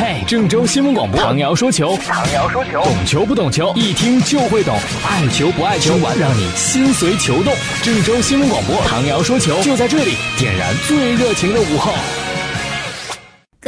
嘿，郑州新闻广播，唐瑶说球，唐瑶说球，懂球不懂球，一听就会懂，爱球不爱球，让你心随球动。郑州新闻广播，唐瑶说球，就在这里，点燃最热情的午后。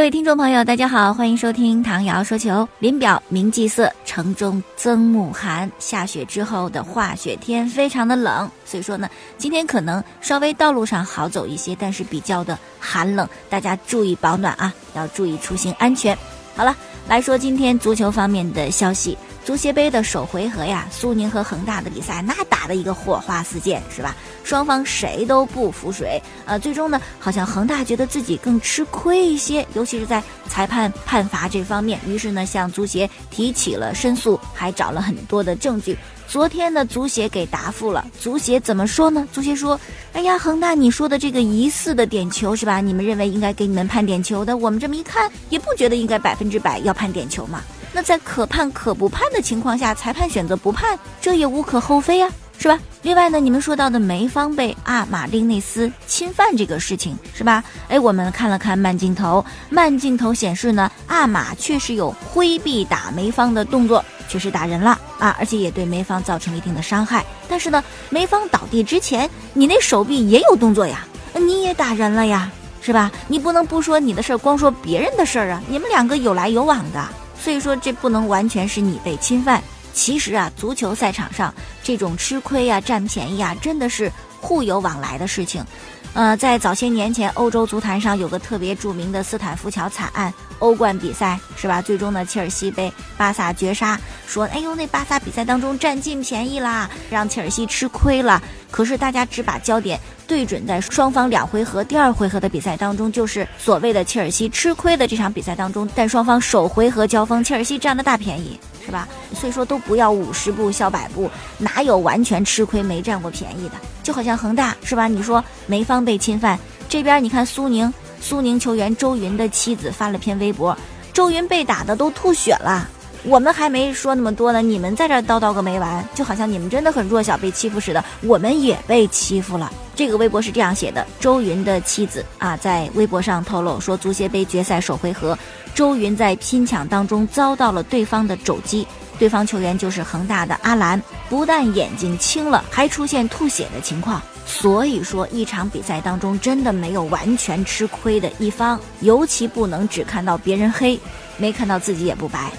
各位听众朋友，大家好，欢迎收听唐瑶说球。林表明霁色，城中增暮寒。下雪之后的化雪天非常的冷，所以说呢，今天可能稍微道路上好走一些，但是比较的寒冷，大家注意保暖啊，要注意出行安全。好了，来说今天足球方面的消息。足协杯的首回合呀，苏宁和恒大的比赛，那打的一个火花四溅，是吧？双方谁都不服谁，呃，最终呢，好像恒大觉得自己更吃亏一些，尤其是在裁判判罚这方面，于是呢，向足协提起了申诉，还找了很多的证据。昨天呢，足协给答复了，足协怎么说呢？足协说：“哎呀，恒大，你说的这个疑似的点球是吧？你们认为应该给你们判点球的，我们这么一看，也不觉得应该百分之百要判点球嘛。”那在可判可不判的情况下，裁判选择不判，这也无可厚非啊，是吧？另外呢，你们说到的梅芳被阿马丁内斯侵犯这个事情，是吧？哎，我们看了看慢镜头，慢镜头显示呢，阿马确实有挥臂打梅芳的动作，确实打人了啊，而且也对梅芳造成了一定的伤害。但是呢，梅芳倒地之前，你那手臂也有动作呀，你也打人了呀，是吧？你不能不说你的事儿，光说别人的事儿啊，你们两个有来有往的。所以说，这不能完全是你被侵犯。其实啊，足球赛场上这种吃亏呀、占便宜啊，真的是互有往来的事情。呃，在早些年前，欧洲足坛上有个特别著名的斯坦福桥惨案，欧冠比赛是吧？最终呢，切尔西被巴萨绝杀。说，哎呦，那巴萨比赛当中占尽便宜啦，让切尔西吃亏了。可是大家只把焦点。对准在双方两回合第二回合的比赛当中，就是所谓的切尔西吃亏的这场比赛当中，但双方首回合交锋，切尔西占了大便宜，是吧？所以说都不要五十步笑百步，哪有完全吃亏没占过便宜的？就好像恒大，是吧？你说梅芳被侵犯，这边你看苏宁，苏宁球员周云的妻子发了篇微博，周云被打的都吐血了。我们还没说那么多呢，你们在这叨叨个没完，就好像你们真的很弱小，被欺负似的。我们也被欺负了。这个微博是这样写的：周云的妻子啊，在微博上透露说，足协杯决赛首回合，周云在拼抢当中遭到了对方的肘击，对方球员就是恒大的阿兰，不但眼睛青了，还出现吐血的情况。所以说，一场比赛当中真的没有完全吃亏的一方，尤其不能只看到别人黑，没看到自己也不白。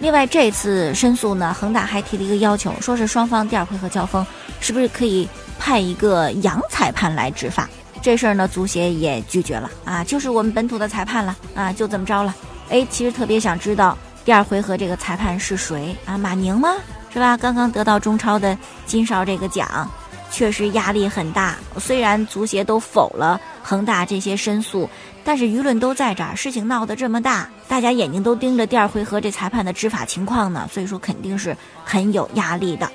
另外，这次申诉呢，恒大还提了一个要求，说是双方第二回合交锋，是不是可以派一个洋裁判来执法？这事儿呢，足协也拒绝了啊，就是我们本土的裁判了啊，就这么着了。哎，其实特别想知道第二回合这个裁判是谁啊？马宁吗？是吧？刚刚得到中超的金哨这个奖，确实压力很大。虽然足协都否了恒大这些申诉。但是舆论都在这儿，事情闹得这么大，大家眼睛都盯着第二回合这裁判的执法情况呢，所以说肯定是很有压力的。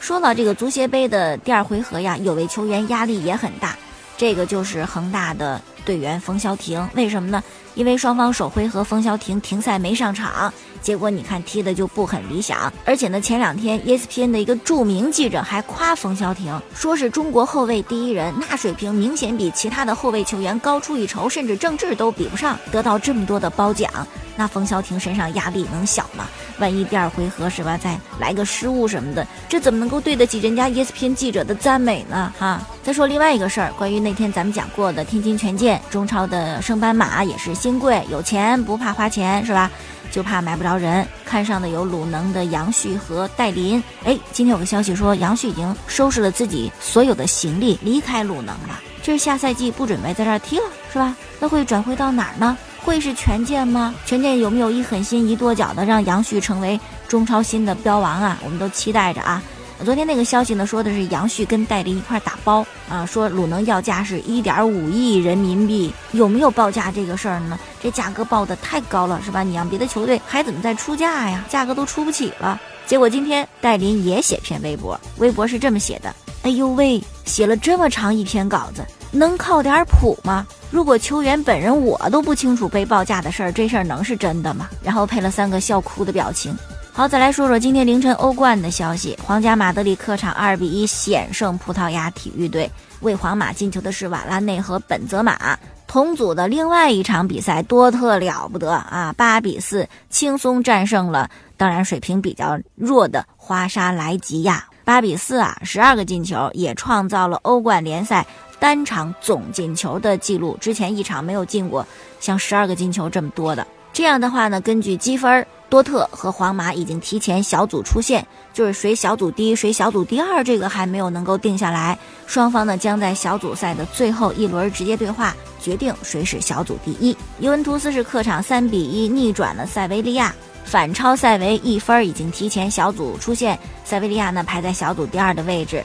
说到这个足协杯的第二回合呀，有位球员压力也很大，这个就是恒大的队员冯潇霆。为什么呢？因为双方首回合冯潇霆停赛没上场。结果你看踢的就不很理想，而且呢，前两天 ESPN 的一个著名记者还夸冯潇霆，说是中国后卫第一人，那水平明显比其他的后卫球员高出一筹，甚至郑智都比不上。得到这么多的褒奖，那冯潇霆身上压力能小吗？万一第二回合是吧，再来个失误什么的，这怎么能够对得起人家 ESPN 记者的赞美呢？哈！再说另外一个事儿，关于那天咱们讲过的天津权健，中超的升班马也是新贵，有钱不怕花钱，是吧？就怕买不着人，看上的有鲁能的杨旭和戴林。哎，今天有个消息说，杨旭已经收拾了自己所有的行李，离开鲁能了。这是下赛季不准备在这儿踢了，是吧？那会转会到哪儿呢？会是权健吗？权健有没有一狠心一跺脚的让杨旭成为中超新的标王啊？我们都期待着啊。昨天那个消息呢，说的是杨旭跟戴林一块打包啊，说鲁能要价是一点五亿人民币，有没有报价这个事儿呢？这价格报的太高了，是吧？你让别的球队还怎么再出价呀？价格都出不起了。结果今天戴林也写篇微博，微博是这么写的：哎呦喂，写了这么长一篇稿子，能靠点谱吗？如果球员本人我都不清楚被报价的事儿，这事儿能是真的吗？然后配了三个笑哭的表情。好，再来说说今天凌晨欧冠的消息。皇家马德里客场二比一险胜葡萄牙体育队，为皇马进球的是瓦拉内和本泽马。同组的另外一场比赛，多特了不得啊，八比四轻松战胜了当然水平比较弱的花沙莱吉亚。八比四啊，十二个进球，也创造了欧冠联赛单场总进球的记录。之前一场没有进过像十二个进球这么多的。这样的话呢，根据积分，多特和皇马已经提前小组出线，就是谁小组第一，谁小组第二，这个还没有能够定下来。双方呢将在小组赛的最后一轮直接对话，决定谁是小组第一。尤文图斯是客场三比一逆转了塞维利亚。反超塞维一分，已经提前小组出线。塞维利亚呢排在小组第二的位置，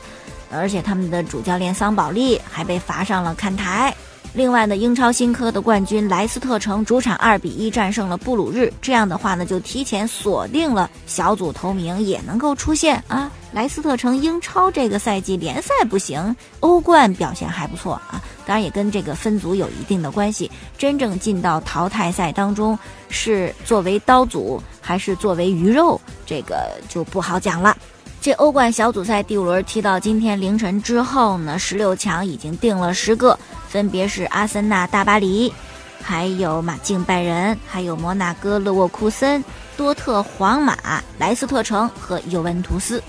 而且他们的主教练桑保利还被罚上了看台。另外呢，英超新科的冠军莱斯特城主场二比一战胜了布鲁日，这样的话呢，就提前锁定了小组头名，也能够出线啊。莱斯特城英超这个赛季联赛不行，欧冠表现还不错啊，当然也跟这个分组有一定的关系。真正进到淘汰赛当中，是作为刀俎还是作为鱼肉，这个就不好讲了。这欧冠小组赛第五轮踢到今天凌晨之后呢，十六强已经定了十个，分别是阿森纳、大巴黎，还有马竞、拜仁，还有摩纳哥、勒沃库森、多特、皇马、莱斯特城和尤文图斯。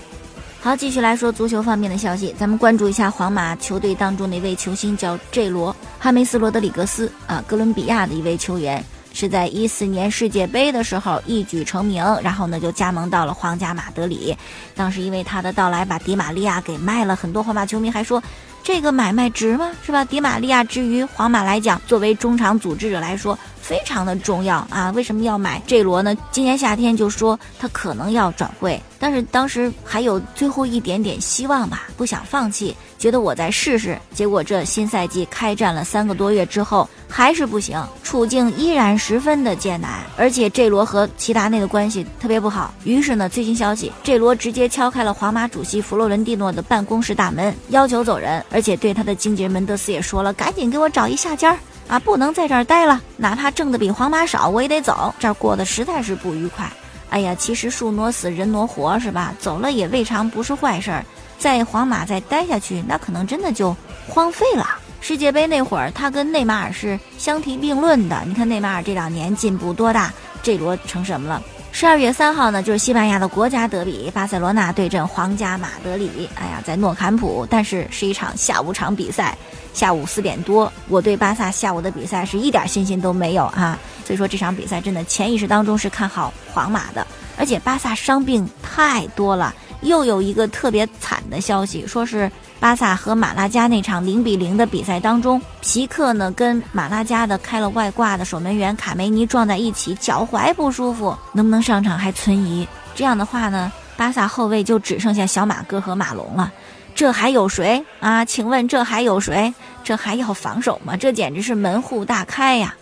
好，继续来说足球方面的消息，咱们关注一下皇马球队当中的一位球星，叫 J 罗哈梅斯罗德里格斯啊，哥伦比亚的一位球员。是在一四年世界杯的时候一举成名，然后呢就加盟到了皇家马德里。当时因为他的到来，把迪玛利亚给卖了。很多皇马球迷还说，这个买卖值吗？是吧？迪玛利亚之于皇马来讲，作为中场组织者来说。非常的重要啊！为什么要买这罗呢？今年夏天就说他可能要转会，但是当时还有最后一点点希望吧，不想放弃，觉得我再试试。结果这新赛季开战了三个多月之后，还是不行，处境依然十分的艰难，而且这罗和齐达内的关系特别不好。于是呢，最新消息，这罗直接敲开了皇马主席弗洛伦蒂诺的办公室大门，要求走人，而且对他的经纪人门德斯也说了，赶紧给我找一下家儿。啊，不能在这儿待了，哪怕挣的比皇马少，我也得走。这儿过得实在是不愉快。哎呀，其实树挪死，人挪活，是吧？走了也未尝不是坏事儿。在皇马再待下去，那可能真的就荒废了。世界杯那会儿，他跟内马尔是相提并论的。你看内马尔这两年进步多大，这罗成什么了？十二月三号呢，就是西班牙的国家德比，巴塞罗那对阵皇家马德里。哎呀，在诺坎普，但是是一场下午场比赛，下午四点多。我对巴萨下午的比赛是一点信心都没有啊，所以说这场比赛真的潜意识当中是看好皇马的，而且巴萨伤病太多了。又有一个特别惨的消息，说是巴萨和马拉加那场零比零的比赛当中，皮克呢跟马拉加的开了外挂的守门员卡梅尼撞在一起，脚踝不舒服，能不能上场还存疑。这样的话呢，巴萨后卫就只剩下小马哥和马龙了，这还有谁啊？请问这还有谁？这还要防守吗？这简直是门户大开呀！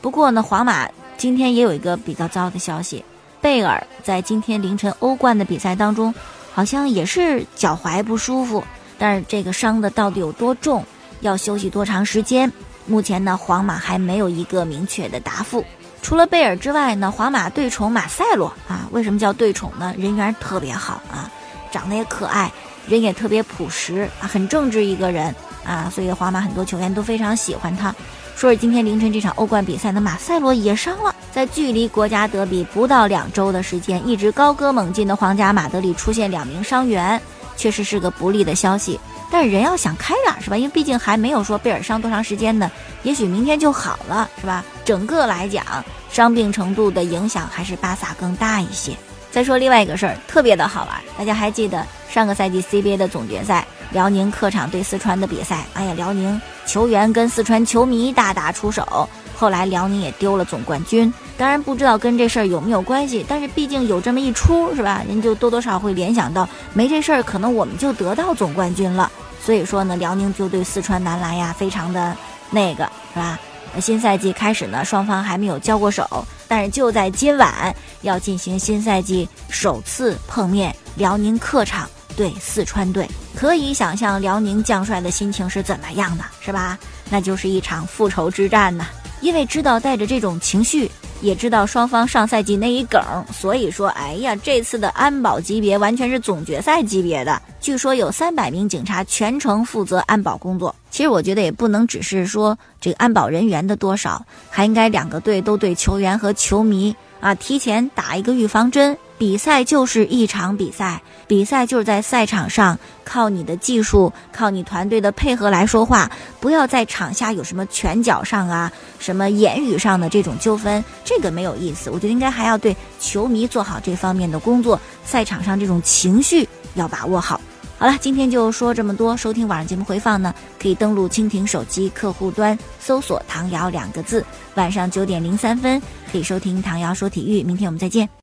不过呢，皇马今天也有一个比较糟的消息，贝尔在今天凌晨欧冠的比赛当中。好像也是脚踝不舒服，但是这个伤的到底有多重，要休息多长时间？目前呢，皇马还没有一个明确的答复。除了贝尔之外呢，皇马对宠马塞洛啊，为什么叫对宠呢？人缘特别好啊，长得也可爱，人也特别朴实啊，很正直一个人啊，所以皇马很多球员都非常喜欢他。说是今天凌晨这场欧冠比赛的马塞洛也伤了，在距离国家德比不到两周的时间，一直高歌猛进的皇家马德里出现两名伤员，确实是个不利的消息。但是人要想开点是吧？因为毕竟还没有说贝尔伤多长时间呢，也许明天就好了是吧？整个来讲，伤病程度的影响还是巴萨更大一些。再说另外一个事儿，特别的好玩，大家还记得上个赛季 CBA 的总决赛？辽宁客场对四川的比赛，哎呀，辽宁球员跟四川球迷大打出手，后来辽宁也丢了总冠军。当然不知道跟这事儿有没有关系，但是毕竟有这么一出，是吧？人就多多少会联想到，没这事儿，可能我们就得到总冠军了。所以说呢，辽宁就对四川男篮呀，非常的那个，是吧？新赛季开始呢，双方还没有交过手，但是就在今晚要进行新赛季首次碰面，辽宁客场。对四川队，可以想象辽宁将帅的心情是怎么样的，是吧？那就是一场复仇之战呐。因为知道带着这种情绪，也知道双方上赛季那一梗，所以说，哎呀，这次的安保级别完全是总决赛级别的。据说有三百名警察全程负责安保工作。其实我觉得也不能只是说这个安保人员的多少，还应该两个队都对球员和球迷啊提前打一个预防针。比赛就是一场比赛，比赛就是在赛场上靠你的技术，靠你团队的配合来说话，不要在场下有什么拳脚上啊、什么言语上的这种纠纷，这个没有意思。我觉得应该还要对球迷做好这方面的工作，赛场上这种情绪要把握好。好了，今天就说这么多。收听晚上节目回放呢，可以登录蜻蜓手机客户端搜索“唐瑶”两个字，晚上九点零三分可以收听唐瑶说体育。明天我们再见。